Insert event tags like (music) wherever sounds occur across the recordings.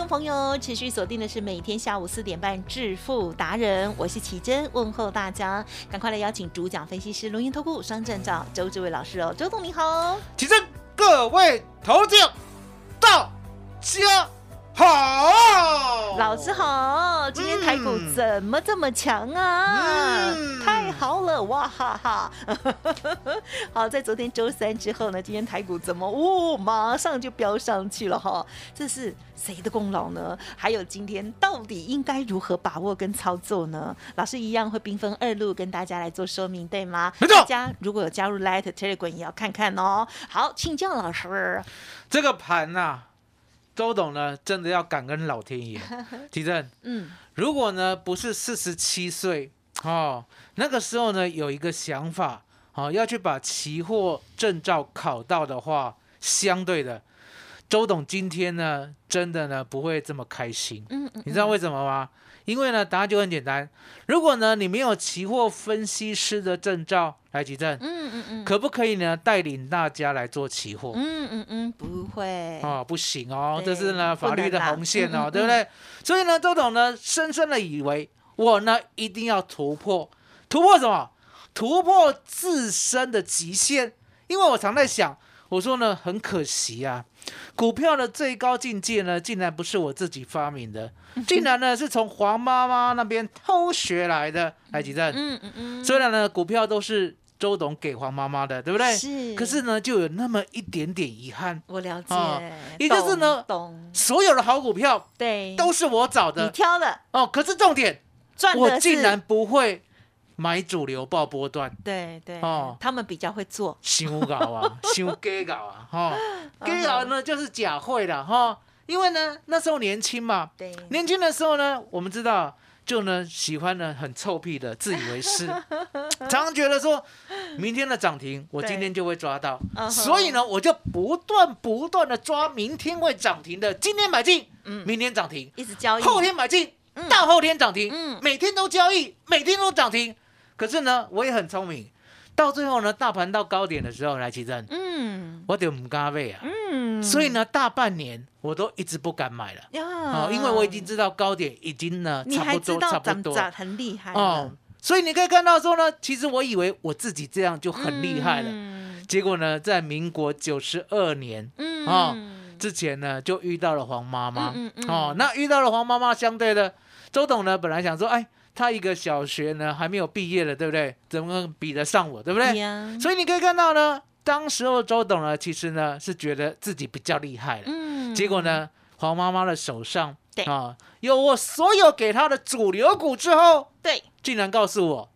众朋友持续锁定的是每天下午四点半致富达人，我是奇珍，问候大家，赶快来邀请主讲分析师龙岩投顾双证照周志伟老师哦，周总你好，奇珍，各位投将，大家。好，老师好，今天台股怎么这么强啊？嗯太好了，哇哈哈！(laughs) 好，在昨天周三之后呢，今天台股怎么哦，马上就飙上去了哈？这是谁的功劳呢？还有今天到底应该如何把握跟操作呢？老师一样会兵分二路跟大家来做说明，对吗？没错大家如果有加入 Light Telegram 也要看看哦。好，请教老师。这个盘呐、周董呢真的要感恩老天爷。(laughs) 提正，嗯，如果呢不是四十七岁哦，那个时候呢有一个想法，哦要去把期货证照考到的话，相对的，周董今天呢真的呢不会这么开心。嗯嗯，你知道为什么吗？因为呢，答案就很简单。如果呢，你没有期货分析师的证照来举证，嗯嗯嗯，可不可以呢带领大家来做期货？嗯嗯嗯，不会。哦，不行哦，这是呢法律的红线哦，对不对？所以呢，周董呢深深的以为我呢一定要突破，突破什么？突破自身的极限。因为我常在想，我说呢很可惜啊，股票的最高境界呢，竟然不是我自己发明的，(laughs) 竟然呢是从黄妈妈那边偷学来的。来，吉正，嗯嗯嗯，虽然呢股票都是周董给黄妈妈的，对不对？是，可是呢，就有那么一点点遗憾。我了解，哦也就是呢所有的好股票对，都是我找的。你挑的，哦，可是重点，赚的我竟然不会买主流爆波段，对对，哦。他们比较会做，修搞啊，修 gay 搞啊，哈，gay 搞呢就是假会的哈，因为呢那时候年轻嘛，对，年轻的时候呢，我们知道。就呢，喜欢呢很臭屁的，自以为是，(laughs) 常常觉得说，明天的涨停，我今天就会抓到，所以呢，我就不断不断的抓明天会涨停的，今天买进，嗯。明天涨停，一直交易，后天买进嗯，大后天涨停，嗯。每天都交易，每天都涨停。可是呢，我也很聪明，到最后呢，大盘到高点的时候来起震，嗯。我就唔敢买啊。嗯，所以呢，大半年我都一直不敢买了。呀，哦，因为我已经知道高点已经呢你差不多差不多。很厉害哦，，所以你可以看到说呢，其实我以为我自己这样就很厉害了，嗯。结果呢，在民国九十二年嗯。哦之前呢，就遇到了黄妈妈。嗯嗯。哦，那遇到了黄妈妈，相对的，周董呢，本来想说，哎，他一个小学呢还没有毕业了，对不对？怎么比得上我，对不对？呀，所以你可以看到呢，当时候周董呢，其实呢是觉得自己比较厉害了。嗯结果？呢，黄妈妈的手上对啊，有我所有给他的主流股之后，对，竟然告诉我，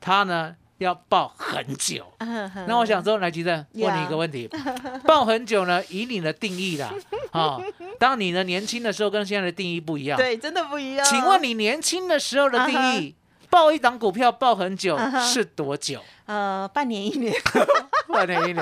他呢要抱很久。那 (laughs) 那我想说，来，吉正，问你一个问题：(laughs) 抱很久呢？以你的定义啦，啊，(laughs) 当你呢年轻的时候跟现在的定义不一样。，对，真的不一样。请问你年轻的时候的定义，抱一档股票抱很久是多久？呃，半年一年，半年一年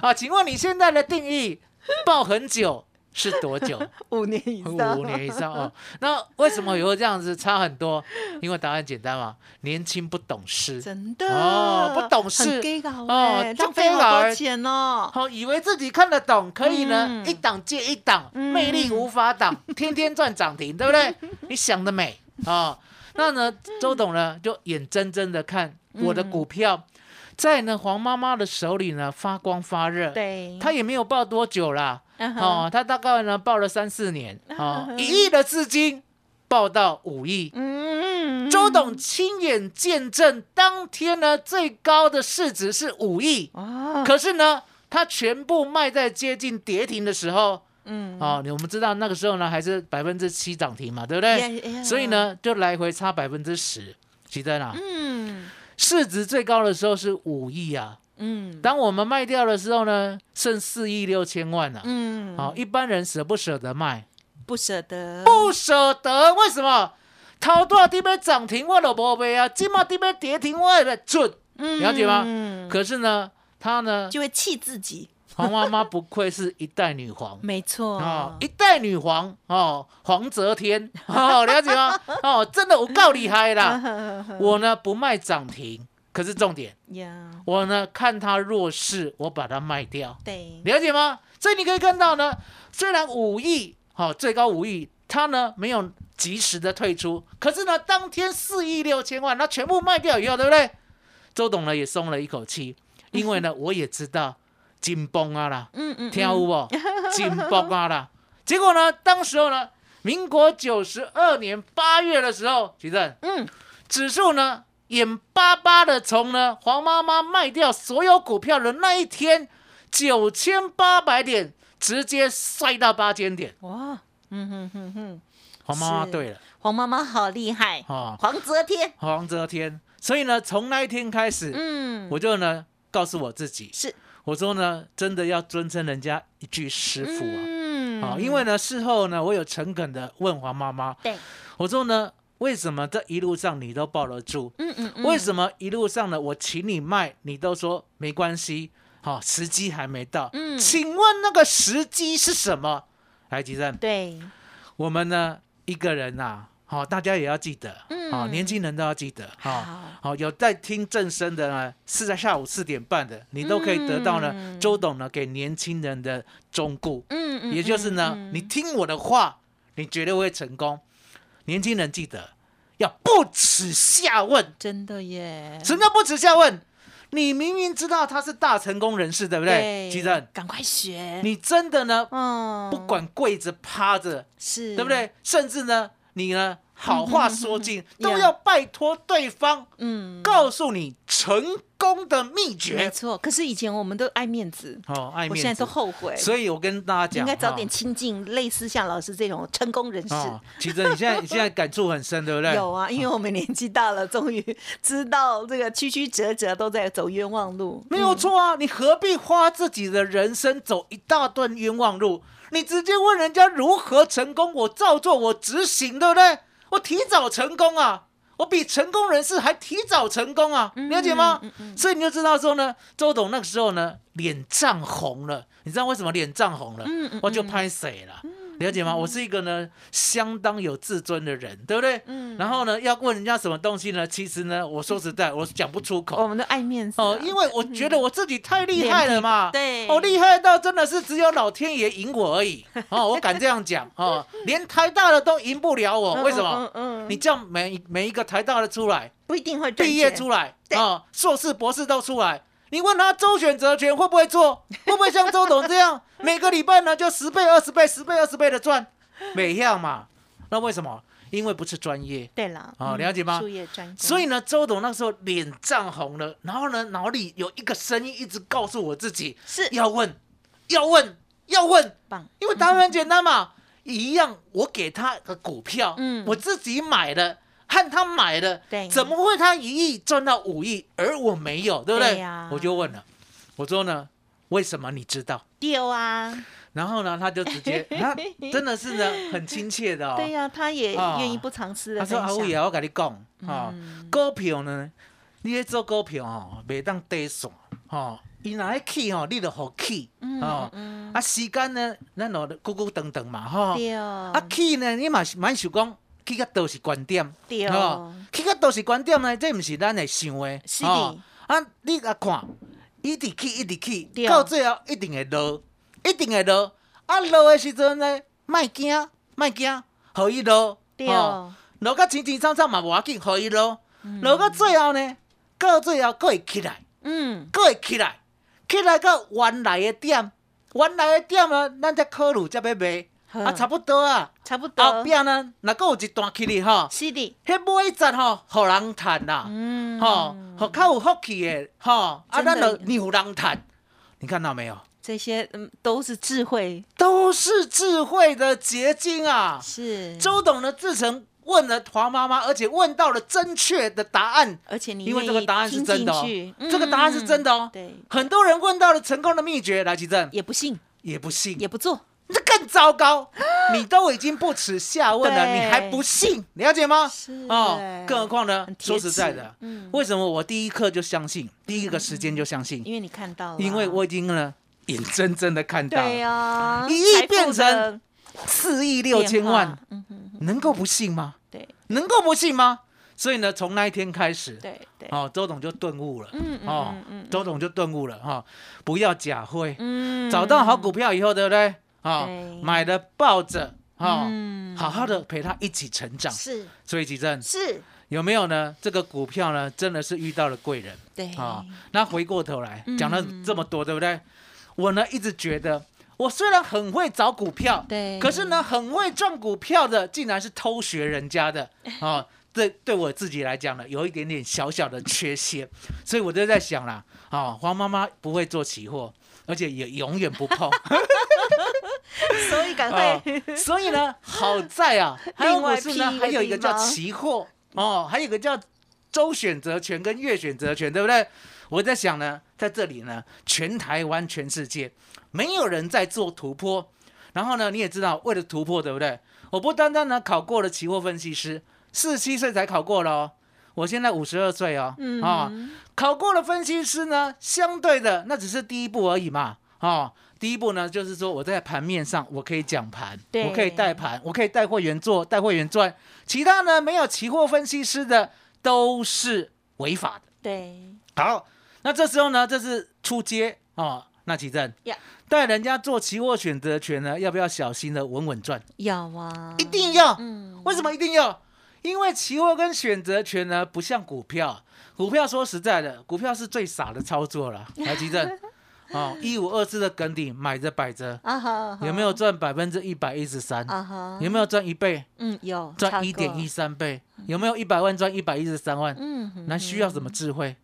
啊？请问你现在的定义，抱很久是多久？(laughs) 五年以上，五年以上哦。那为什么以后这样子差很多？因为答案简单嘛，年轻不懂事，真的。哦不懂事。哦浪费好搞多钱哦。好、以为自己看得懂，可以呢，嗯。一档接一档，嗯。魅力无法挡，(laughs) 天天赚涨停，对不对？你想得美啊、那呢，周董呢就眼睁睁的看我的股票在呢黄妈妈的手里呢发光发热，对，他也没有抱多久啦，嗯哼哦，他大概呢报了三四年，(laughs) 哦，一亿的资金报到五亿，嗯，周周董亲眼见证，当天呢最高的市值是五亿，哇，可是呢，他全部卖在接近跌停的时候，嗯，哦，我们知道那个时候呢还是百分之七涨停嘛，对不对？所以，呢，就来回差百分之十，记得啦。嗯。市值最高的时候是五亿啊，嗯当我们卖掉的时候呢，剩四亿六千万啊。嗯，好、一般人舍不舍得卖？不舍得，不舍得，为什么？头大底要涨停我都无卖啊，今嘛底要跌停我也来准。嗯了解吗嗯可是呢，他呢，就会气自己，黄妈妈不愧是一代女皇。没错哦，一代女皇哦，黄泽天哦，了解吗？哦，真的我够厉害啦！(laughs) 我呢不卖涨停，可是重点，呀，我呢看它弱势，我把它卖掉，对，了解吗？所以你可以看到呢，虽然五亿，好、最高五亿，它呢没有及时的退出，可是呢当天四亿六千万，那全部卖掉以后，对不对？周董呢也松了一口气，因为呢我也知道紧绷啊啦。(laughs) 嗯嗯，听有无？紧绷啊啦！(laughs) 结果呢，当时候呢，民国九十二年八月的时候，徐正，嗯，指数呢眼巴巴的从呢黄妈妈卖掉所有股票的那一天，九千八百点直接摔到八千点。哇，嗯哼哼哼，黄妈妈对了，黄妈妈好厉害，哦，黄泽天，黄泽天。所以呢，从那一天开始，嗯，我就呢告诉我自己，是。我说呢，真的要尊称人家一句师傅啊。嗯。啊、因为呢，事后呢，我有诚恳的问黄妈妈，对，我说呢，为什么这一路上你都抱得住？嗯嗯嗯，为什么一路上呢，我请你卖，你都说没关系？好、时机还没到。嗯请问那个时机是什么？来，吉正，对，我们呢一个人呐、好、大家也要记得，嗯好、年轻人都要记得，好、好，好、有在听正声的呢，是在下午四点半的，你都可以得到呢，嗯周董呢给年轻人的忠告。嗯嗯，也就是呢，嗯你听我的话，你绝对会成功。年轻人记得要不耻下问。真的耶，什么叫不耻下问？你明明知道他是大成功人士，对不对？其正，赶快学，你真的呢，嗯，不管跪着趴着，是，对不？对？甚至呢，你呢，好话说尽，嗯都要拜托对方嗯，告诉你成功的秘诀没诀。错。可是以前我们都爱面子，哦，爱面子我现在都。后悔，所以我跟大家讲，应该早点哈亲近类似像老师这种成功人士。哦，其实你现在你现在感触很深，对不对？有啊，(laughs) 因为我们年纪大了，终于知道这个曲曲折折都在走冤枉路。没有错啊，你何必花自己的人生走一大段冤枉路？你直接问人家如何成功，我照做，我执行，对不对？我提早成功啊，我比成功人士还提早成功啊，了解吗？所以你就知道说呢，周董那个时候呢，脸涨红了。你知道为什么脸涨红了？我就拍谁了。了解吗？我是一个呢相当有自尊的人，对不对？嗯然后呢，要问人家什么东西呢？其实呢，我说实在，(laughs) 我讲不出口。我们都爱面子啊哦，因为我觉得我自己太厉害了嘛，(laughs) 对哦，厉害到真的是只有老天爷赢我而已，(laughs) 哦，我敢这样讲，哦，连台大的都赢不了我，为什么？嗯嗯嗯你叫每每一个台大的出来，不一定会赚毕业出来，啊哦，硕士、博士都出来，你问他周选择权会不会做？会不会像周董这样，(laughs) 每个礼拜呢就十倍、二十倍、十倍、二十倍的赚？每样嘛，那为什么？因为不是专业。对了，哦嗯了解吗术业专攻，所以呢，周董那时候脸涨红了，然后呢，脑里有一个声音一直告诉我自己是要问，要问，要问，棒，因为答案很简单嘛，一样，我给他的股票，嗯我自己买的，和他买的，对。怎么会他一亿赚到五亿，而我没有，对不对？我就问了，我说呢，为什么你知道？丢啊，然后呢，他就直接，(laughs) 他真的是呢，很亲切的哦。对呀，他也哦愿意不藏私的他说：“分享。阿伟啊，我跟你讲，哈、嗯。股票呢，你咧做股票哦，袂当低线，吼，伊若咧起吼，你就好起，嗯、嗯。啊时间呢，咱就久久长长嘛，吼、对。啊起呢，你嘛是蛮想讲，起到倒是观点，对。吼，起到倒是观点呢，这毋是咱会想的，是的。吼。啊，你甲看，一直去一直去，到最后一定会落，一定会落，啊落的时阵呢，莫惊，莫惊，互伊落，对。吼。落到清清爽爽嘛无要紧，互伊落，落到最后呢，到最后佫会起来，嗯，佫会起来，起来到原来的点，原来的点呢，咱才考虑才要卖，啊，差不多啊，差不后多，边呢，若个有一段起哩吼，是的，迄每一站吼，互人趁啦，嗯，吼，互较有福气的，吼，啊，真的。咱就牛人趁，你看到没有？这些嗯都是智慧，都是智慧的结晶啊！是，周董呢自成问了黄妈妈，而且问到了正确的答案，而且你因为这个答案是真的哦。这个答案是真的哦。嗯对，很多人问到了成功的秘诀，来吉正。也不信，也不信，也不做，这更糟糕。你都已经不耻下问了，你还不信，了解吗？是。哦哎，更何况呢说实在的，嗯。为什么我第一刻就相信，第一个时间就相信？因为你看到了，因为我已经呢眼睁睁的看到对呀，一亿变成四亿六千万，，能够不信吗？对。能够不信吗？所以呢，从那一天开始，对对，哦，周董就顿悟了，嗯嗯哦周董就顿悟了哈、不要假会，嗯。找到好股票以后，对不对？啊、对。买的抱着，哈、嗯。好好的陪他一起成长。是。所以吉正是，有没有呢？这个股票呢，真的是遇到了贵人。对。啊、那回过头来嗯。讲了这么多，对不对？我呢一直觉得，我虽然很会找股票，对。可是呢，很会赚股票的，竟然是偷学人家的 (laughs) 啊！对，对我自己来讲呢，有一点点小小的缺陷，所以我就在想啦，啊，黄妈妈不会做期货，而且也永远不碰，(laughs) (laughs) 所以赶哦快，所以呢，好在啊，(laughs) 另外是呢，还有一个叫期货哦，还有一个叫周选择权跟月选择权，对不对？我在想呢，在这里呢，全台湾、全世界没有人在做突破。然后呢，你也知道，为了突破，对不对？我不单单呢考过了期货分析师，四十七岁才考过了哦。我现在五十二岁哦，嗯啊、考过了分析师呢，相对的那只是第一步而已嘛，哦，第一步呢就是说我在盘面上我可以讲盘，我可以带盘，我可以带会员做，带会员赚，其他呢没有期货分析师的都是违法的。对好，那这时候呢，这是出街哦，那奇正呀，带人家做期货选择权呢，要不要小心的稳稳赚？要啊，一定要。嗯，为什么一定要？因为期货跟选择权呢，不像股票。股票说实在的，股票是最傻的操作了。来，奇正，哦，一五二四的梗底买着摆着，啊哈，有没有赚百分之一百一十三？啊哈，有没有赚一倍？嗯有赚一点一，三倍？有没有一百万赚一百一十三万？嗯，那需要什么智慧？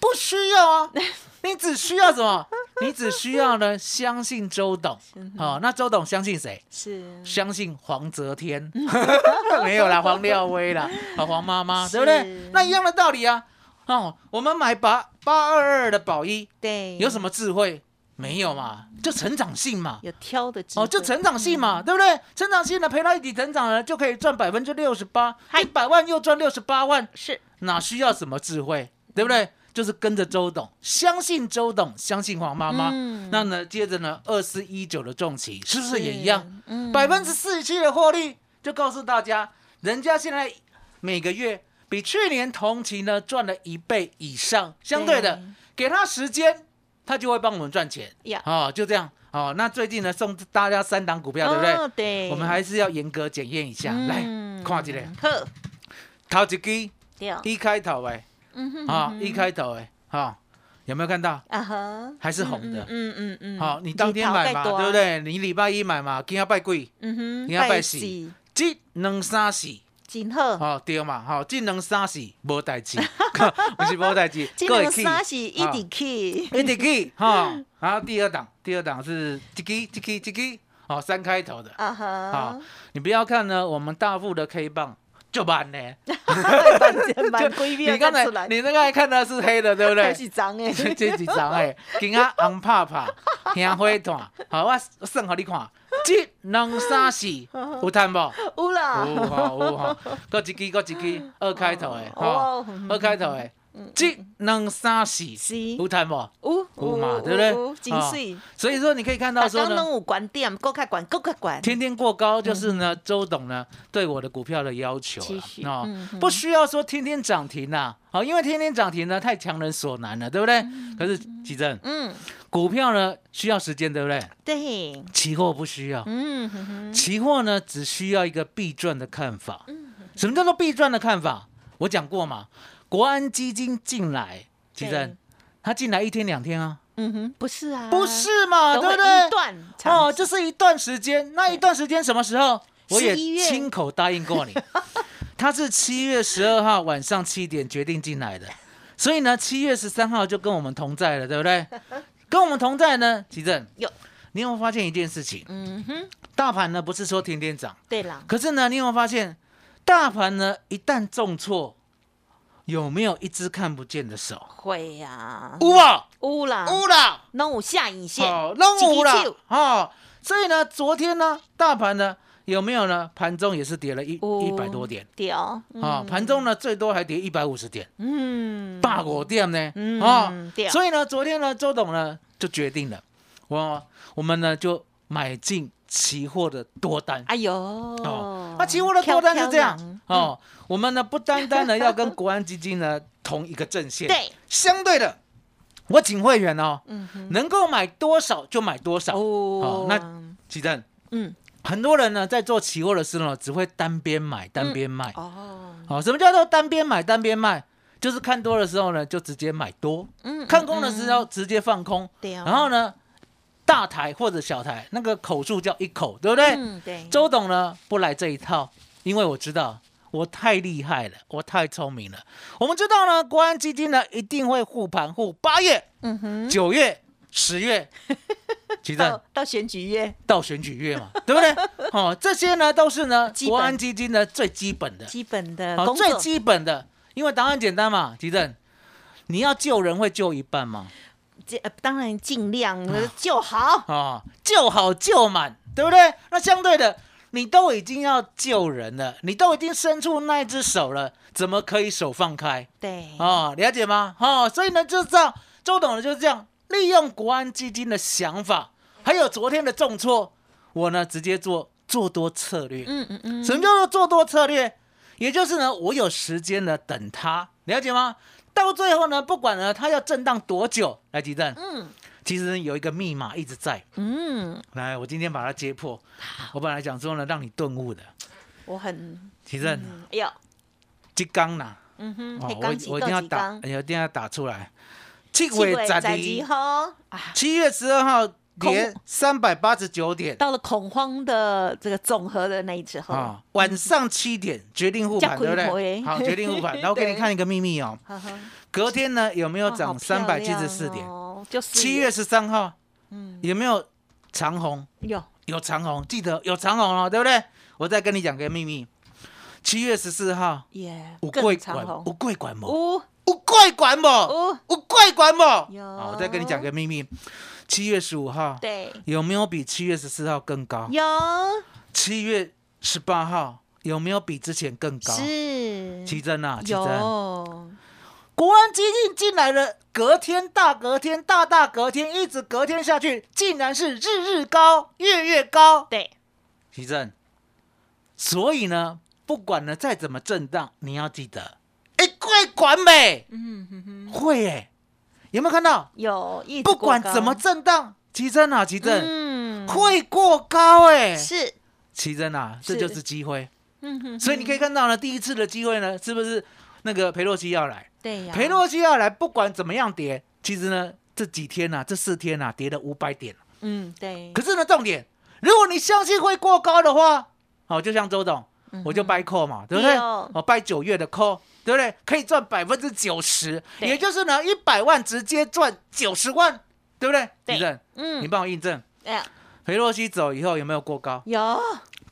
不需要啊，(laughs) 你只需要什么？你只需要呢，相信周董。好、那周董相信谁？是相信黄泽天，(laughs) 没有啦，黄廖威啦，啊，黄妈妈，对不对？那一样的道理啊。哦，我们买八八二二的宝一，对，有什么智慧？没有嘛，就成长性嘛。有挑的智哦，就成长性嘛，对不对？成长性呢，陪他一起成长呢，就可以赚百分之六十八，一百万又赚六十八万，是哪需要什么智慧，对不对？就是跟着周董，相信周董，相信黄妈妈。嗯那呢，接着呢，二四一九的重企是不是也一样？？嗯百分之四十七的获利，就告诉大家，人家现在每个月比去年同期呢赚了一倍以上。相对的，给他时间，他就会帮我们赚钱。呀，哦，就这样。哦，那最近呢送大家三档股票，对不对？哦对，我们还是要严格检验一下。来，嗯看一下，呵，头一支对，一开头哎，啊，一开头哎，哈，有没有看到？啊哈，还是红的嗯嗯嗯，好，你当天买嘛，对不？对？你礼拜一买嘛，今天拜贵，嗯哼，你要拜死死，这两三四，真好，哦，对嘛，吼，这两三四无代志，(laughs) 毋是无代志，这各会去两三是一直去，一直去，哈。(laughs) 然后第二档，第二档是这个这个这个，哦，三开头的，啊哈好，你不要看呢，我们大富的 K 棒就慢呢，蛮蛮规避你刚才你那个看到是黑的，对不对？还？是脏诶，这这几张哎，今仔红怕怕，香灰团，好，我算给你看，一两三四。(laughs) 有赚无？有啦，有吼有吼，搁一支搁一支二开头的，吼哦，二开头诶，(laughs) 这两三四是。有赚无？有有嘛对不对？有真哦水，所以说你可以看到说呢。有观点，够较管，够较管，天天过高就是呢，周董呢对我的股票的要求期许了哦。嗯，哼不需要说天天涨停呐，好，因为天天涨停呢太强人所难了，对不对？可是奇正，嗯，股票呢需要时间，对不对？对，期货不需要，嗯期货呢只需要一个必赚的看法。什么叫做必赚的看法？我讲过嘛，国安基金进来，奇对。正，他进来一天两天啊，嗯哼，不是啊，不是嘛，对不对？一？段哦，长就是一段时间，那一段时间什么时候？我也11月。亲口答应过你，(laughs) 他是七月十二号晚上七点决定进来的，所以呢，七月十三号就跟我们同在了，对不对？(laughs) 跟我们同在呢，奇正有，你有没有发现一件事情？嗯哼，大盘呢不是说天天涨，对啦，可是呢，你有没有发现，大盘呢一旦重挫，有没有一只看不见的手？会呀，有啊，乌啦，乌啦。弄有下影线，哦，弄五了哦，所以呢，昨天呢，大盘呢有没有呢？盘中也是跌了一哦一百多点。跌啊，盘中呢最多还跌一百五十点，嗯，大果店呢？嗯啊，所以呢，昨天呢，周董呢就决定了，我我们呢就买进期货的多单。哎呦，哦，那期货的多单是这样哦，我们呢不单单呢要跟国安基金呢同一个阵线，对，相对的，我请会员哦，嗯，能够买多少就买多少。哦，那奇正，嗯，很多人呢在做期货的时候，只会单边买单边卖。哦，好、什么叫做单边买单边卖？就是看多的时候呢，就直接买多；嗯，看空的时候直接放空。对啊，然后呢，大台或者小台，那个口数叫一口，对不对？嗯，对，周董呢不来这一套，因为我知道我太厉害了，我太聪明了。我们知道呢，国安基金呢一定会护盘护八月、嗯哼，九月、十月，其实到到选举月，到选举月嘛，对不对？(laughs) 哦，这些呢都是呢国安基金的最基本的，基本的好、最，基本的，因为答案简单嘛，吉正，你要救人会救一半嘛，这呃当然尽量呃就好，啊，救好救满，对不对？那相对的，你都已经要救人了，你都已经伸出那一只手了，怎么可以手放开？对，啊，了解吗？哦，所以呢，就是这样，周董呢就是这样，利用国安基金的想法，还有昨天的重挫，我呢直接做做多策略。嗯嗯嗯，什么叫做做多策略？也就是呢，我有时间呢等他，了解吗？到最后呢，不管呢它要震荡多久，来吉正，嗯。其实有一个密码一直在。嗯，来，我今天把它揭破。我本来想说呢，让你顿悟的，我很，其正？嗯哎呦，吉刚呐，嗯哼，我我一定要打，一定要打出来。七七月月十十二号。啊，七月十二号跌三百八十九点到了恐慌的这个总和的那一次后，啊，晚上七点决定护盘，加对不开对？(laughs) 好，决定护盘。然后给你看一个秘密哦，隔天呢有没有涨三百七十四点？哦，就是七月十三号嗯有没有长虹？有有长虹，记得有长虹哦，对不对？我再跟你讲个秘密，七月十四号耶，五桂长管，五桂，管某？五桂管某？五桂管某？有好，我再跟你讲个秘密，七月十五号对，有没有比七月十四号更高？有。七月十八号有没有比之前更高？是。奇珍啊，奇珍，有国安基金进来了，隔天大隔天大大隔天，一直隔天下去，竟然是日日高，月月高。对，奇正，所以呢，不管呢再怎么震荡，你要记得，哎，会管美，嗯哼哼，会哎，有没有看到？有一不管怎么震荡，奇珍啊，奇珍、嗯。会过高哎，是，奇珍啊，这就是机会。嗯哼，所以你可以看到呢，第一次的机会呢，是不是那个裴洛西要来？对呀，裴洛西要来，不管怎么样跌，其实呢这几天呐、啊，这四天呐、啊，跌了五百点。嗯对，可是呢，重点，如果你相信会过高的话，好，就像周董，嗯我就掰扣嘛，对不对？哦我掰九月的扣，对不对？可以赚百分之九十，也就是呢，一百万直接赚九十万，对不对？对李正，嗯你帮我印证，哎呀裴洛西走以后有没有过高？有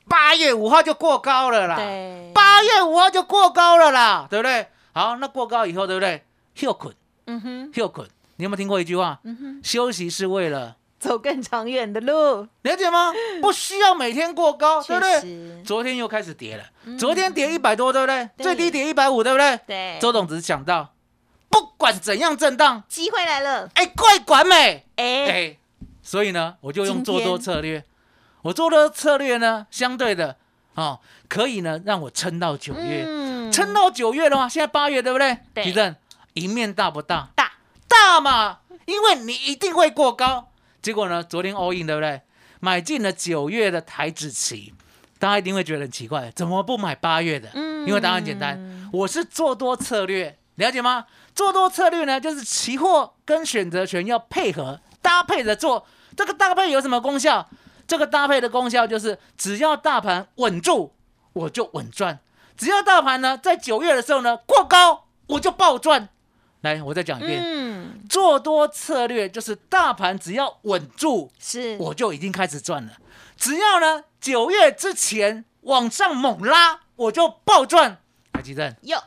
八月五号就过高了啦，对，八月五号就过高了啦，对不对？好，那过高以后，对不对？休困，嗯哼休困，你有没有听过一句话？嗯哼，休息是为了走更长远的路，了解吗？(laughs) 不需要每天过高，对不对？昨天又开始跌了，嗯昨天跌一百多，对不对？对最低跌一百五，对不对？对，周董只是想到，不管怎样震荡，机会来了，哎，快管美，哎，哎，所以呢，我就用做多策略。我做多策略呢，相对的，哦，可以呢让我撑到九月，嗯撑到九月的话，现在八月对不对？对提振赢面大不大？大，大嘛，因为你一定会过高。结果呢，昨天 all in 对不对？买进了九月的台指期，大家一定会觉得很奇怪，怎么不买八月的？嗯因为答案简单，我是做多策略，了解吗？做多策略呢，就是期货跟选择权要配合搭配着做。这个搭配有什么功效？这个搭配的功效就是，只要大盘稳住，我就稳赚；只要大盘呢在九月的时候呢过高，我就暴赚。来，我再讲一遍，嗯，做多策略就是大盘只要稳住，是，我就已经开始赚了。只要呢九月之前往上猛拉，我就暴赚。海基正，哟，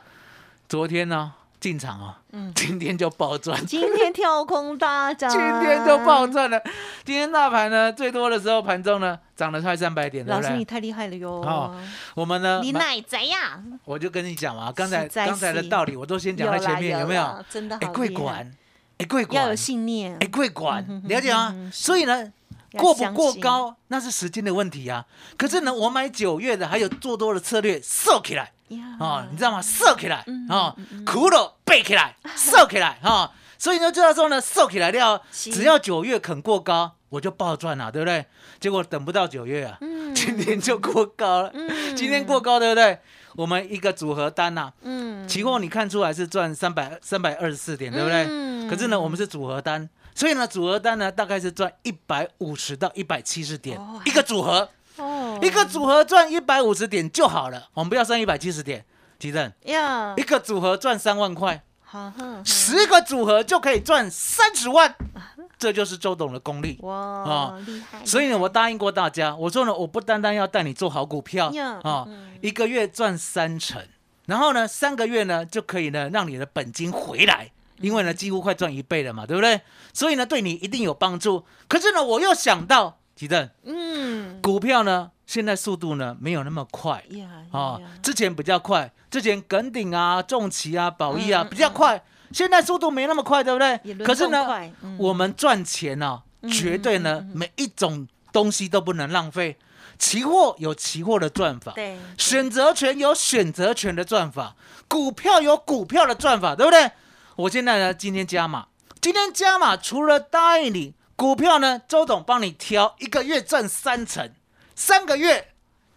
昨天呢进场啊，嗯今天就暴赚。今天跳空大涨，今天就暴赚了。今天大盘呢，最多的时候盘中呢涨了快三百点？老师你太厉害了哟！哦我们呢，你奶贼呀？我就跟你讲嘛，刚才刚才的道理我都先讲在前面，有没有？真的哎，贵管，哎，贵管要有，信念哎，，贵管了解吗所以呢。要过不过高那是时间的问题啊。可是呢，我买九月的，还有做多的策略，收起来呀啊，你知道吗？收起来嗯啊，苦了背起来，(laughs) 收起来哈。所以呢，就要说呢，收起来了，是只要九月肯过高，我就暴赚了，对不对？结果等不到九月啊，嗯今天就过高了。嗯今天过高，对不对？我们一个组合单呐、嗯期货你看出来是赚三百三百二十四点，对不对？嗯可是呢，我们是组合单，所以呢，组合单呢大概是赚一百五十到一百七十点、哦一个组合，哦一个组合赚一百五十点就好了，我们不要算一百七十点。吉正，呀一，个组合赚三万块，好哼，十个组合就可以赚三十万，这就是周董的功力。哇啊，厉害！所以呢，我答应过大家，我说呢，我不单单要带你做好股票呀啊嗯，一个月赚三成，然后呢，三个月呢就可以呢让你的本金回来，因为呢几乎快赚一倍了嘛，对不对？所以呢对你一定有帮助。可是呢，我又想到，吉正，嗯，股票呢现在速度呢没有那么快。呀啊呀，之前比较快，之前耿鼎啊、重旗啊、宝益啊比较快，现在速度没那么快，对不对？可是呢，嗯。我们赚钱呢、绝对呢每一种东西都不能浪费。期货有期货的赚法，对选择权有选择权的赚法，股票有股票的赚法，对不对？我现在呢，今天加码，今天加码，除了答应你股票呢，周董帮你挑，一个月赚三成，三个月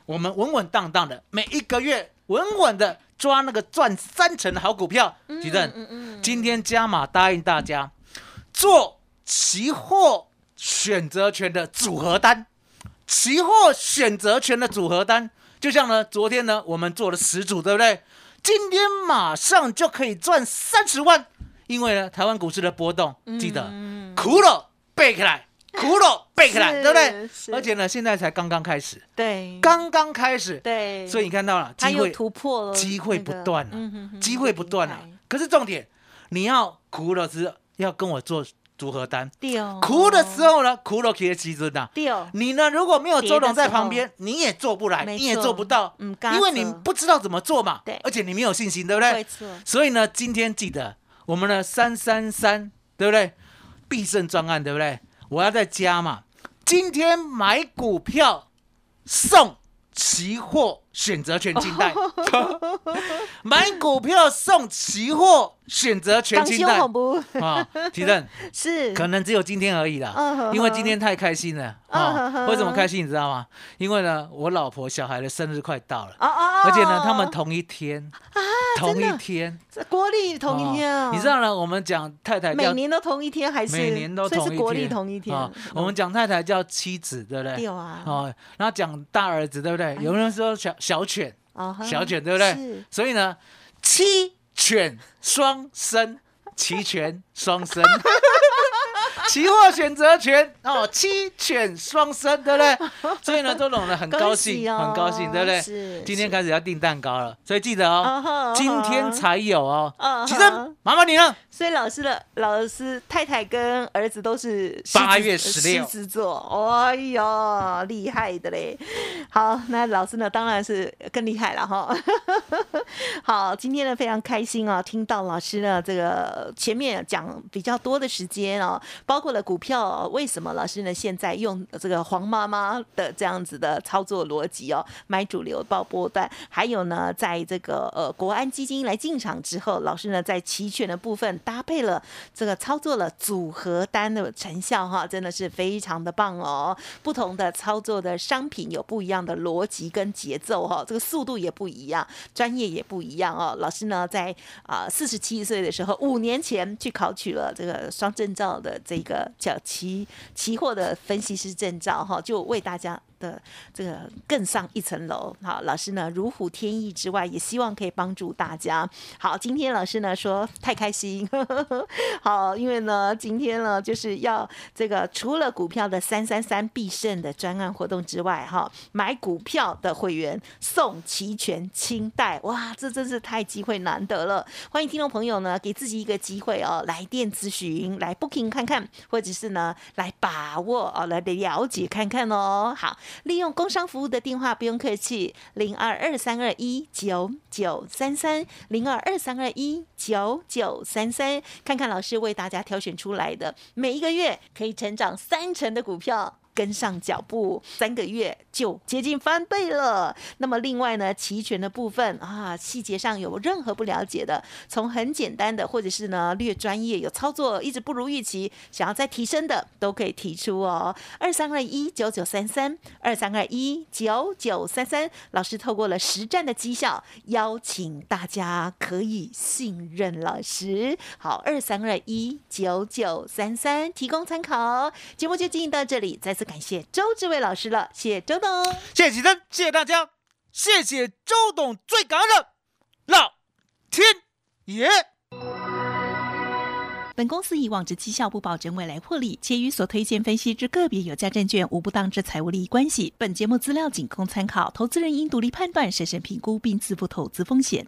我们稳稳当当的，每一个月稳稳的抓那个赚三成的好股票。嗯嗯今天加码答应大家做期货选择权的组合单，期货选择权的组合单，就像呢，昨天呢我们做了十组，对不对？今天马上就可以赚三十万，因为呢台湾股市的波动，记得嗯苦了背起来，(laughs) 苦了背起来，是对不对？而且呢，现在才刚刚开始，对刚刚开始，对，所以你看到了机会突破了机会不断嗯哼哼机会不断了！可是重点，你要苦了是要跟我做组合单，对哦苦的时候呢，苦了可以基准的。对哦你呢，如果没有周董在旁跌边，你也做不来，你也做不到，嗯因为你不知道怎么做嘛。对而且你没有信心，对不对？所以呢，今天记得我们的三三三，对不对？必胜专案，对不对？我要再加嘛。今天买股票送期货选择权清贷，(laughs) 买股票送期货选择权刚修清贷恐怖啊！提正，(laughs) 是可能只有今天而已啦因为今天太开心了啊！为什么开心？你知道吗？因为呢，我老婆小孩的生日快到了，而且呢，他们同一天，同一天，这国历同一天你知道呢？我们讲太太每年都同一天还是每年都同一天，国历同一天啊我们讲太太叫妻子，对不对？有啊哦，然后讲大儿子，对不对？有人说小小犬，小犬，对不对？所以呢，七犬双生，齐全双生。(laughs) (laughs) 期货选择权哦，七犬双生，对不对？(laughs) 所以呢，周董呢很高恭兴，哦很高兴，对不对？是今天是开始要订蛋糕了，所以记得哦啊，今天才有哦啊。其哈实麻烦你了。所以老师的老师太太跟儿子都是八月十六狮子座，哎呦，厉害的嘞！好，那老师呢，当然是更厉害了哈。(laughs) 好，今天呢非常开心啊，听到老师呢这个前面讲比较多的时间哦，包包括了股票、为什么老师呢现在用这个黄妈妈的这样子的操作逻辑哦，买主流报波段，还有呢，在这个呃国安基金来进场之后，老师呢在期权的部分搭配了这个操作了组合单的成效哈，真的是非常的棒哦。不同的操作的商品有不一样的逻辑跟节奏哈，这个速度也不一样，专业也不一样哦。老师呢在啊四十七岁的时候，五年前去考取了这个双证照的这一个叫期期货的分析师证照哈，就为大家。的这个更上一层楼，好，老师呢如虎添翼之外，也希望可以帮助大家。好，今天老师呢说太开心，(laughs) 好，因为呢今天呢就是要这个除了股票的三三三必胜的专案活动之外，哈，买股票的会员送齐全清代，哇，这真是太机会难得了。欢迎听众朋友呢给自己一个机会哦，来电咨询，来 booking 看看，或者是呢来把握哦，来了解看看哦。好。利用工商服务的电话不用客气，零二二三二一九九三三，零二二三二一九九三三，看看老师为大家挑选出来的每一个月可以成长三成的股票。跟上脚步，三个月就接近翻倍了。那么另外呢，期权的部分啊，细节上有任何不了解的，从很简单的，或者是呢略专业，有操作一直不如预期，想要再提升的，都可以提出哦。二三二一九九三三，二三二一九九三三，老师透过了实战的绩效，邀请大家可以信任老师。好，二三二一九九三三，提供参考。节目就进行到这里，再次。感谢周志伟老师了，谢谢周董，谢谢吉登，谢谢大家，谢谢周董，最感恩的老天爷。本公司以往之绩效不保证未来获利，且与所推荐分析之个别有价证券无不当之财务利益关系。本节目资料仅供参考，投资人应独立判断、审慎评估并自负投资风险。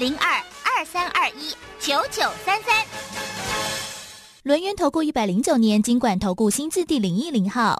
零二。二三二一九九三三，轮源投顾一百零九年金管投顾新字第零一零号。